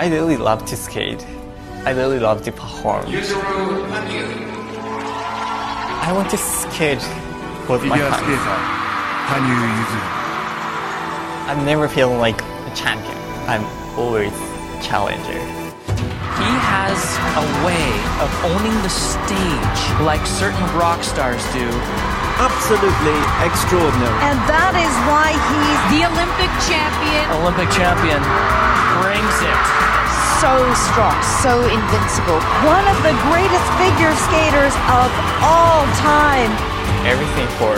I really love to skate. I really love to perform. I want to skate with my hands. skater I'm never feeling like a champion. I'm always challenger. He has a way of owning the stage like certain rock stars do. Absolutely extraordinary. And that is why he's The Olympic champion. Olympic champion brings it. so strong, so invincible. One of the greatest figure skaters of all time. Everything for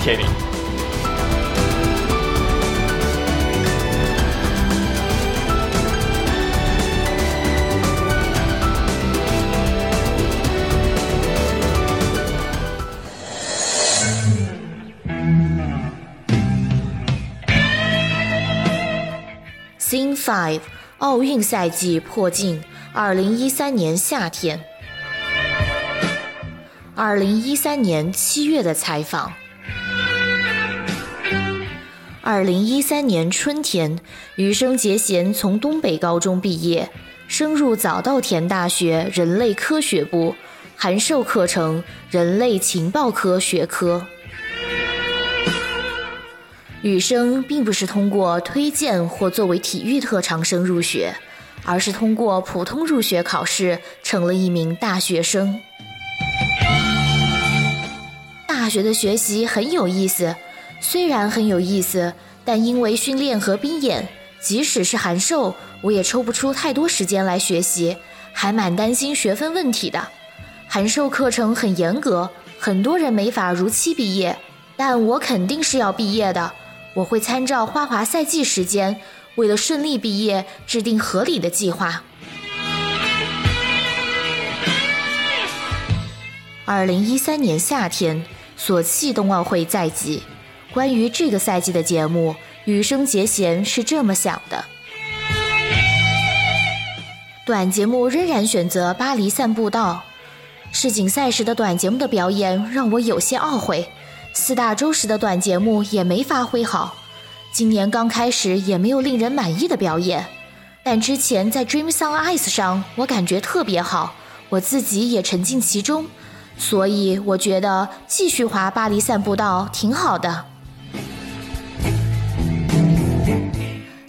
skating. Five，奥运赛季迫近，二零一三年夏天。二零一三年七月的采访。二零一三年春天，羽生结弦从东北高中毕业，升入早稻田大学人类科学部，函授课程人类情报科学科。羽生并不是通过推荐或作为体育特长生入学，而是通过普通入学考试成了一名大学生。大学的学习很有意思，虽然很有意思，但因为训练和兵演，即使是函授，我也抽不出太多时间来学习，还蛮担心学分问题的。函授课程很严格，很多人没法如期毕业，但我肯定是要毕业的。我会参照花滑赛季时间，为了顺利毕业，制定合理的计划。二零一三年夏天，索契冬奥会在即。关于这个赛季的节目，羽生结弦是这么想的：短节目仍然选择巴黎散步道。世锦赛时的短节目的表演让我有些懊悔。四大洲时的短节目也没发挥好，今年刚开始也没有令人满意的表演，但之前在 Dreams on Ice 上我感觉特别好，我自己也沉浸其中，所以我觉得继续滑巴黎散步道挺好的。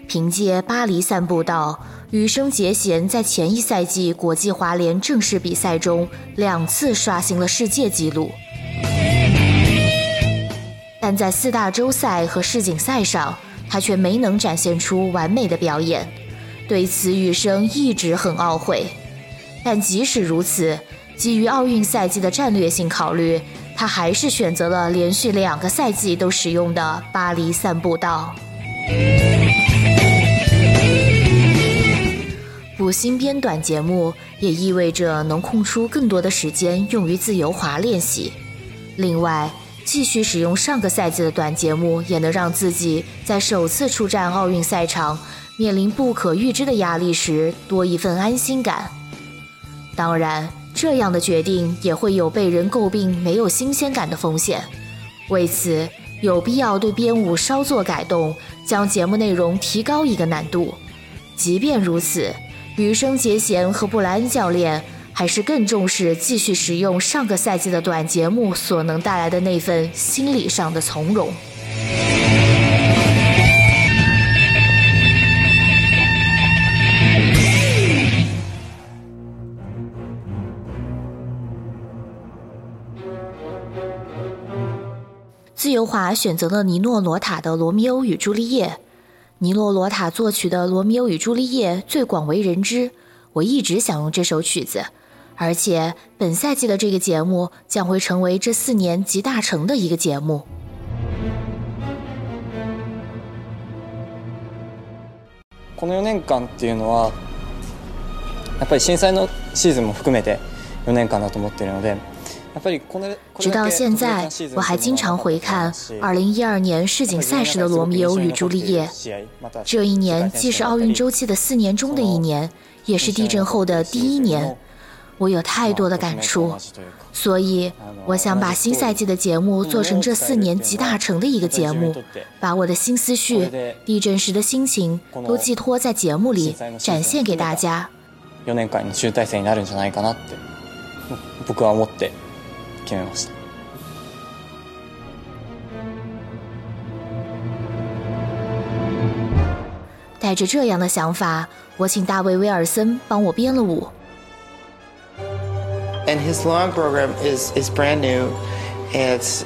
凭借巴黎散步道，羽生结弦在前一赛季国际滑联正式比赛中两次刷新了世界纪录。但在四大洲赛和世锦赛上，他却没能展现出完美的表演，对此羽生一直很懊悔。但即使如此，基于奥运赛季的战略性考虑，他还是选择了连续两个赛季都使用的巴黎散步道。补新编短节目也意味着能空出更多的时间用于自由滑练习。另外，继续使用上个赛季的短节目，也能让自己在首次出战奥运赛场、面临不可预知的压力时多一份安心感。当然，这样的决定也会有被人诟病没有新鲜感的风险。为此，有必要对编舞稍作改动，将节目内容提高一个难度。即便如此，羽生结弦和布莱恩教练。还是更重视继续使用上个赛季的短节目所能带来的那份心理上的从容。自由滑选择了尼诺罗塔的《罗密欧与朱丽叶》，尼诺罗塔作曲的《罗密欧与朱丽叶》最广为人知，我一直想用这首曲子。而且本赛季的这个节目将会成为这四年集大成的一个节目。この4年間っていうのはやっぱり震災のシーズンも含めて4年間だと思っているので。直到现在，我还经常回看2012年世锦赛时的《罗密欧与朱丽叶》。这一年既是奥运周期的四年中的一年，也是地震后的第一年。 我有太多的感触，所以我想把新赛季的节目做成这四年集大成的一个节目，把我的新思绪、地震时的心情都寄托在节目里，展现给大家。4年間に集大成になるんじゃないかなって僕は思って決めました。带着这样的想法，我请大卫·威尔森帮我编了舞。 And his long program is, is brand new. It's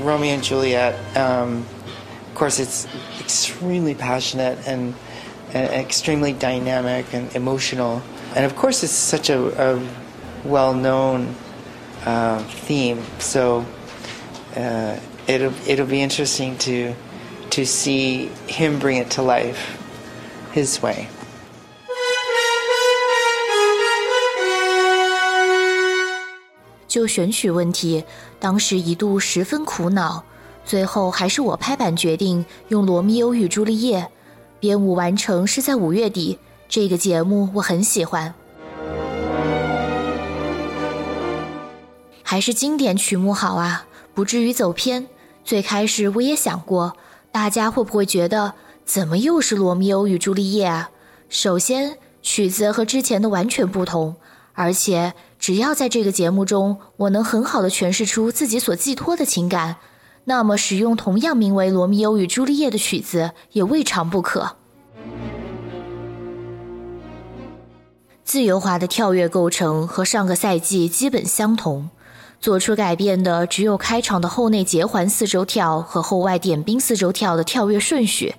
Romeo and Juliet. Um, of course, it's extremely passionate and, and extremely dynamic and emotional. And of course, it's such a, a well known uh, theme. So uh, it'll, it'll be interesting to, to see him bring it to life his way. 就选曲问题，当时一度十分苦恼，最后还是我拍板决定用《罗密欧与朱丽叶》，编舞完成是在五月底。这个节目我很喜欢，还是经典曲目好啊，不至于走偏。最开始我也想过，大家会不会觉得怎么又是《罗密欧与朱丽叶》啊？首先，曲子和之前的完全不同。而且，只要在这个节目中，我能很好的诠释出自己所寄托的情感，那么使用同样名为《罗密欧与朱丽叶》的曲子也未尝不可。自由滑的跳跃构成和上个赛季基本相同，做出改变的只有开场的后内结环四周跳和后外点冰四周跳的跳跃顺序。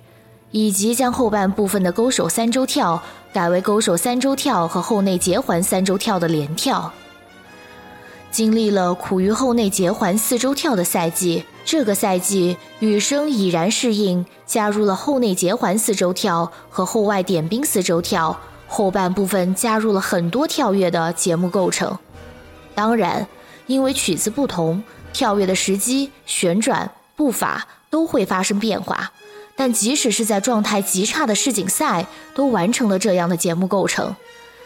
以及将后半部分的勾手三周跳改为勾手三周跳和后内结环三周跳的连跳。经历了苦于后内结环四周跳的赛季，这个赛季羽生已然适应，加入了后内结环四周跳和后外点冰四周跳，后半部分加入了很多跳跃的节目构成。当然，因为曲子不同，跳跃的时机、旋转、步伐都会发生变化。但即使是在状态极差的世锦赛，都完成了这样的节目构成，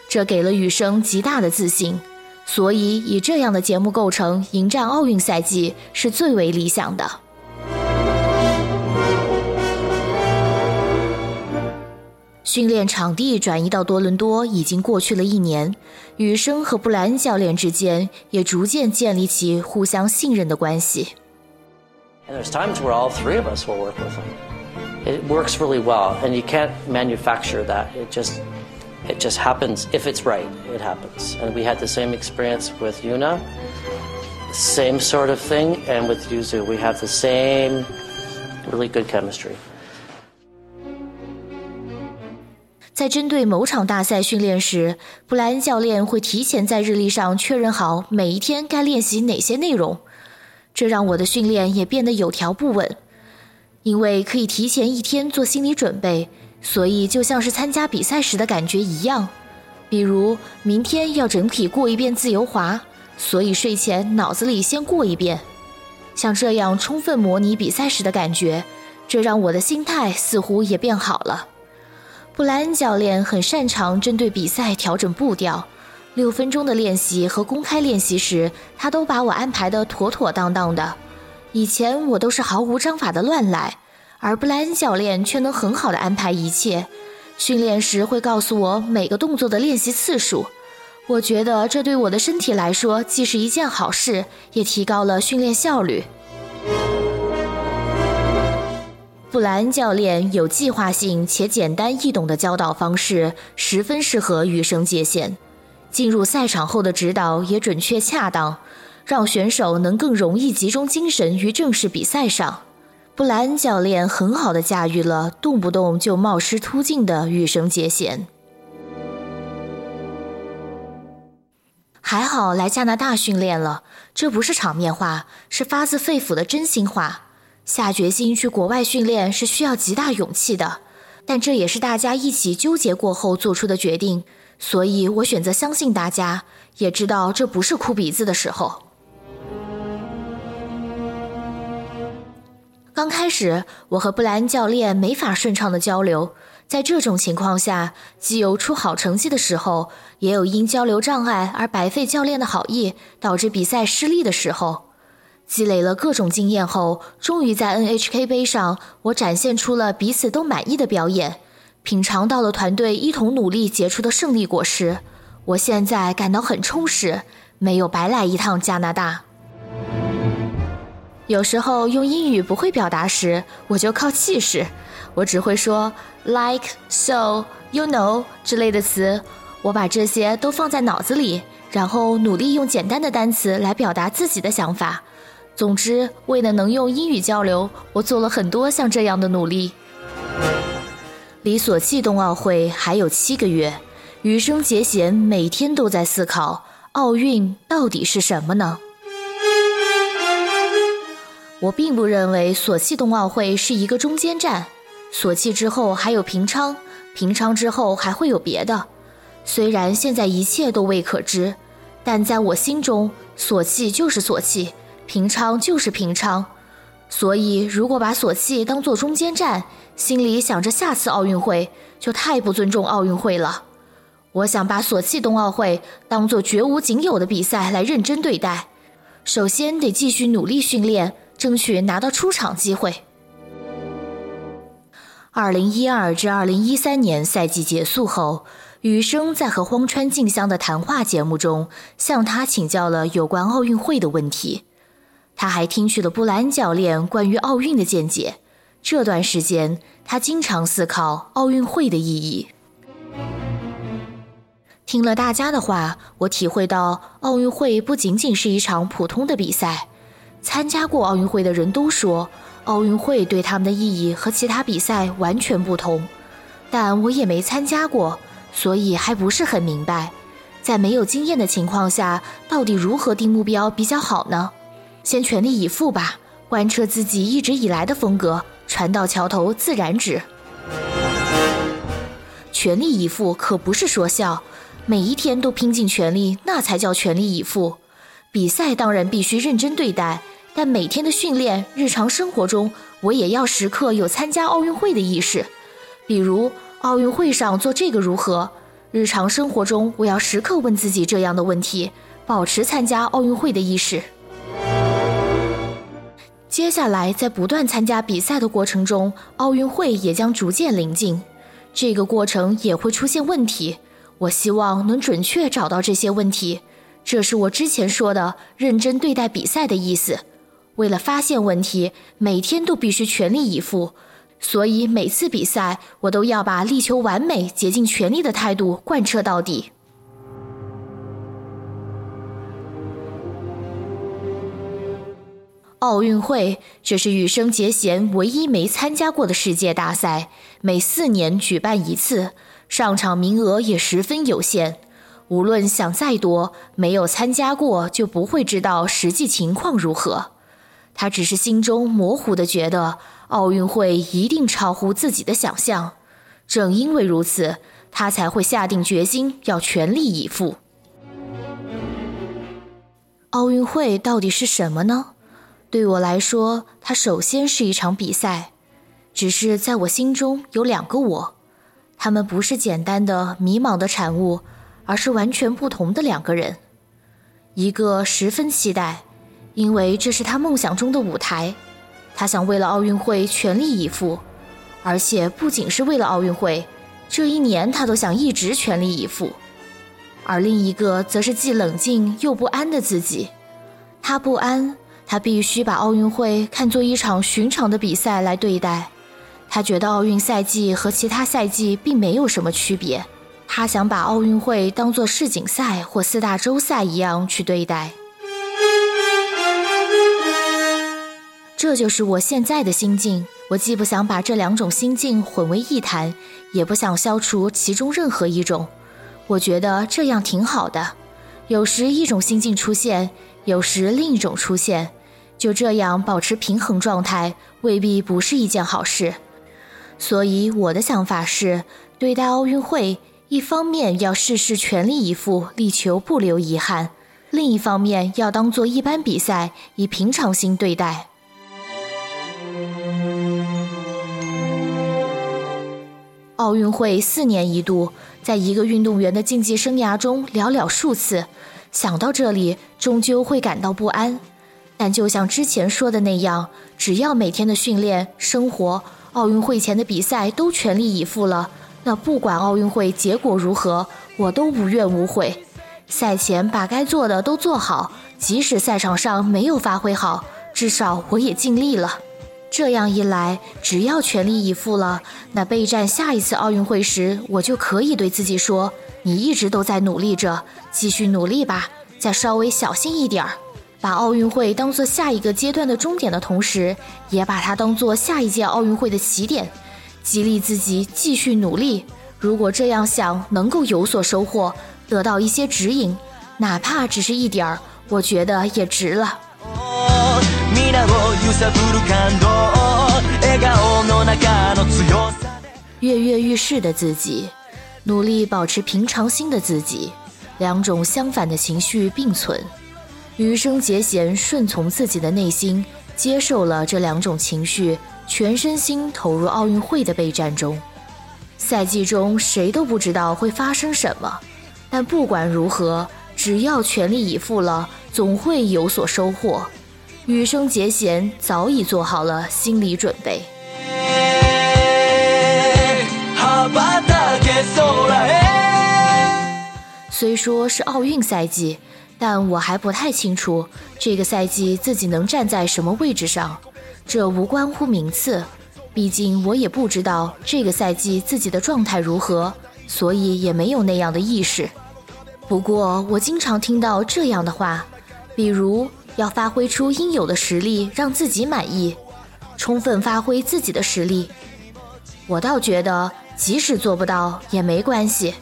这给了羽生极大的自信。所以，以这样的节目构成迎战奥运赛季是最为理想的。训练场地转移到多伦多已经过去了一年，羽生和布莱恩教练之间也逐渐建立起互相信任的关系。There's times where all three of us will work with him. It works really well, and you can't manufacture that. It just it just happens. If it's right, it happens. And we had the same experience with Yuna. Same sort of thing, and with Yuzu, we have the same really good chemistry. 在针对某场大赛训练时，布莱恩教练会提前在日历上确认好每一天该练习哪些内容，这让我的训练也变得有条不紊。 因为可以提前一天做心理准备，所以就像是参加比赛时的感觉一样。比如明天要整体过一遍自由滑，所以睡前脑子里先过一遍，像这样充分模拟比赛时的感觉，这让我的心态似乎也变好了。布莱恩教练很擅长针对比赛调整步调，六分钟的练习和公开练习时，他都把我安排得妥妥当当的。以前我都是毫无章法的乱来，而布莱恩教练却能很好的安排一切。训练时会告诉我每个动作的练习次数，我觉得这对我的身体来说既是一件好事，也提高了训练效率。布莱恩教练有计划性且简单易懂的教导方式，十分适合羽生界限。进入赛场后的指导也准确恰当，让选手能更容易集中精神于正式比赛上。布莱恩教练很好的驾驭了动不动就冒失突进的羽生结弦。还好来加拿大训练了，这不是场面话，是发自肺腑的真心话。下决心去国外训练是需要极大勇气的，但这也是大家一起纠结过后做出的决定，所以我选择相信大家，也知道这不是哭鼻子的时候。刚开始，我和布莱恩教练没法顺畅的交流。在这种情况下，既有出好成绩的时候，也有因交流障碍而白费教练的好意，导致比赛失利的时候。积累了各种经验后，终于在 NHK 杯上，我展现出了彼此都满意的表演，品尝到了团队一同努力结出的胜利果实。我现在感到很充实，没有白来一趟加拿大。有时候用英语不会表达时，我就靠气势，我只会说 like so you know 之类的词，我把这些都放在脑子里，然后努力用简单的单词来表达自己的想法。总之，为了能用英语交流，我做了很多像这样的努力。离索契冬奥会还有七个月，羽生结弦每天都在思考：奥运到底是什么呢？我并不认为索契冬奥会是一个中间站，索契之后还有平昌，平昌之后还会有别的。虽然现在一切都未可知，但在我心中，索契就是索契，平昌就是平昌。所以，如果把索契当做中间站，心里想着下次奥运会，就太不尊重奥运会了。我想把索契冬奥会当做绝无仅有的比赛来认真对待。首先得继续努力训练。争取拿到出场机会。二零一二至二零一三年赛季结束后，羽生在和荒川静香的谈话节目中向他请教了有关奥运会的问题。他还听取了布莱恩教练关于奥运的见解。这段时间，他经常思考奥运会的意义。听了大家的话，我体会到奥运会不仅仅是一场普通的比赛。参加过奥运会的人都说，奥运会对他们的意义和其他比赛完全不同。但我也没参加过，所以还不是很明白，在没有经验的情况下，到底如何定目标比较好呢？先全力以赴吧，贯彻自己一直以来的风格，船到桥头自然直。全力以赴可不是说笑，每一天都拼尽全力，那才叫全力以赴。比赛当然必须认真对待。但每天的训练、日常生活中，我也要时刻有参加奥运会的意识。比如奥运会上做这个如何？日常生活中，我要时刻问自己这样的问题，保持参加奥运会的意识。接下来，在不断参加比赛的过程中，奥运会也将逐渐临近，这个过程也会出现问题。我希望能准确找到这些问题，这是我之前说的认真对待比赛的意思。为了发现问题，每天都必须全力以赴，所以每次比赛我都要把力求完美、竭尽全力的态度贯彻到底。奥运会这是羽生结弦唯一没参加过的世界大赛，每四年举办一次，上场名额也十分有限。无论想再多，没有参加过就不会知道实际情况如何。他只是心中模糊的觉得奥运会一定超乎自己的想象，正因为如此，他才会下定决心要全力以赴。奥运会到底是什么呢？对我来说，它首先是一场比赛，只是在我心中有两个我，他们不是简单的迷茫的产物，而是完全不同的两个人，一个十分期待。因为这是他梦想中的舞台，他想为了奥运会全力以赴，而且不仅是为了奥运会，这一年他都想一直全力以赴。而另一个则是既冷静又不安的自己，他不安，他必须把奥运会看作一场寻常的比赛来对待。他觉得奥运赛季和其他赛季并没有什么区别，他想把奥运会当作世锦赛或四大洲赛一样去对待。这就是我现在的心境。我既不想把这两种心境混为一谈，也不想消除其中任何一种。我觉得这样挺好的。有时一种心境出现，有时另一种出现，就这样保持平衡状态，未必不是一件好事。所以我的想法是，对待奥运会，一方面要事事全力以赴，力求不留遗憾；另一方面要当做一般比赛，以平常心对待。奥运会四年一度，在一个运动员的竞技生涯中寥寥数次，想到这里，终究会感到不安。但就像之前说的那样，只要每天的训练、生活、奥运会前的比赛都全力以赴了，那不管奥运会结果如何，我都无怨无悔。赛前把该做的都做好，即使赛场上没有发挥好，至少我也尽力了。这样一来，只要全力以赴了，那备战下一次奥运会时，我就可以对自己说：“你一直都在努力着，继续努力吧，再稍微小心一点儿。”把奥运会当做下一个阶段的终点的同时，也把它当做下一届奥运会的起点，激励自己继续努力。如果这样想能够有所收获，得到一些指引，哪怕只是一点儿，我觉得也值了。跃跃欲试的自己，努力保持平常心的自己，两种相反的情绪并存。余生节贤顺从自己的内心，接受了这两种情绪，全身心投入奥运会的备战中。赛季中谁都不知道会发生什么，但不管如何，只要全力以赴了，总会有所收获。羽生结弦早已做好了心理准备。虽说是奥运赛季，但我还不太清楚这个赛季自己能站在什么位置上。这无关乎名次，毕竟我也不知道这个赛季自己的状态如何，所以也没有那样的意识。不过我经常听到这样的话，比如。要发挥出应有的实力，让自己满意，充分发挥自己的实力。我倒觉得，即使做不到也没关系，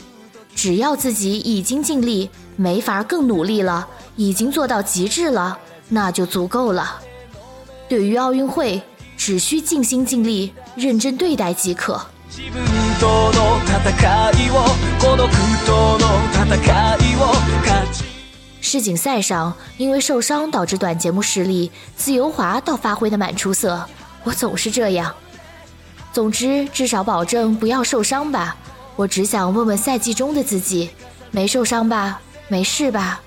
只要自己已经尽力，没法更努力了，已经做到极致了，那就足够了。对于奥运会，只需尽心尽力，认真对待即可。世锦赛上，因为受伤导致短节目失利，自由滑倒发挥的蛮出色。我总是这样。总之，至少保证不要受伤吧。我只想问问赛季中的自己，没受伤吧？没事吧？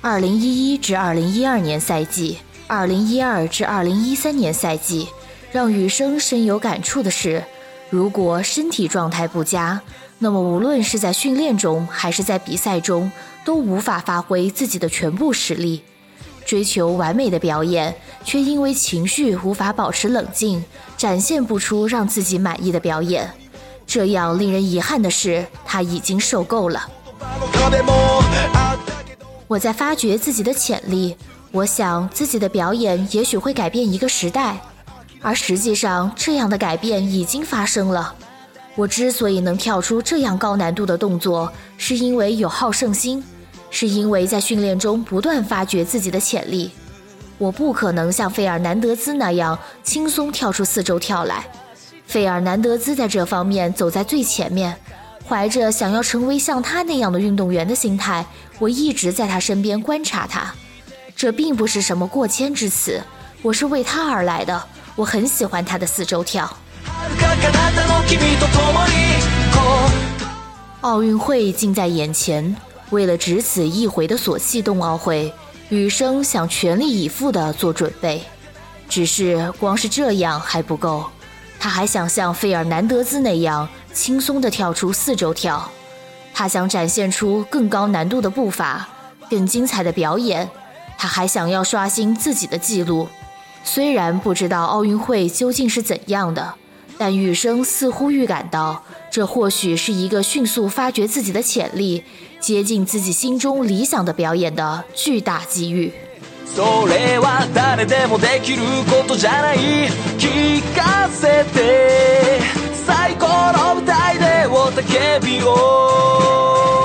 二零一一至二零一二年赛季，二零一二至二零一三年赛季，让羽生深有感触的是。如果身体状态不佳，那么无论是在训练中还是在比赛中，都无法发挥自己的全部实力。追求完美的表演，却因为情绪无法保持冷静，展现不出让自己满意的表演。这样令人遗憾的是，他已经受够了。我在发掘自己的潜力，我想自己的表演也许会改变一个时代。而实际上，这样的改变已经发生了。我之所以能跳出这样高难度的动作，是因为有好胜心，是因为在训练中不断发掘自己的潜力。我不可能像费尔南德兹那样轻松跳出四周跳来。费尔南德兹在这方面走在最前面，怀着想要成为像他那样的运动员的心态，我一直在他身边观察他。这并不是什么过谦之词，我是为他而来的。我很喜欢他的四周跳。奥运会近在眼前，为了只此一回的索契冬奥会，羽生想全力以赴地做准备。只是光是这样还不够，他还想像费尔南德兹那样轻松地跳出四周跳。他想展现出更高难度的步伐，更精彩的表演。他还想要刷新自己的记录。虽然不知道奥运会究竟是怎样的，但羽生似乎预感到，这或许是一个迅速发掘自己的潜力、接近自己心中理想的表演的巨大机遇。最高の舞台で雄たけびを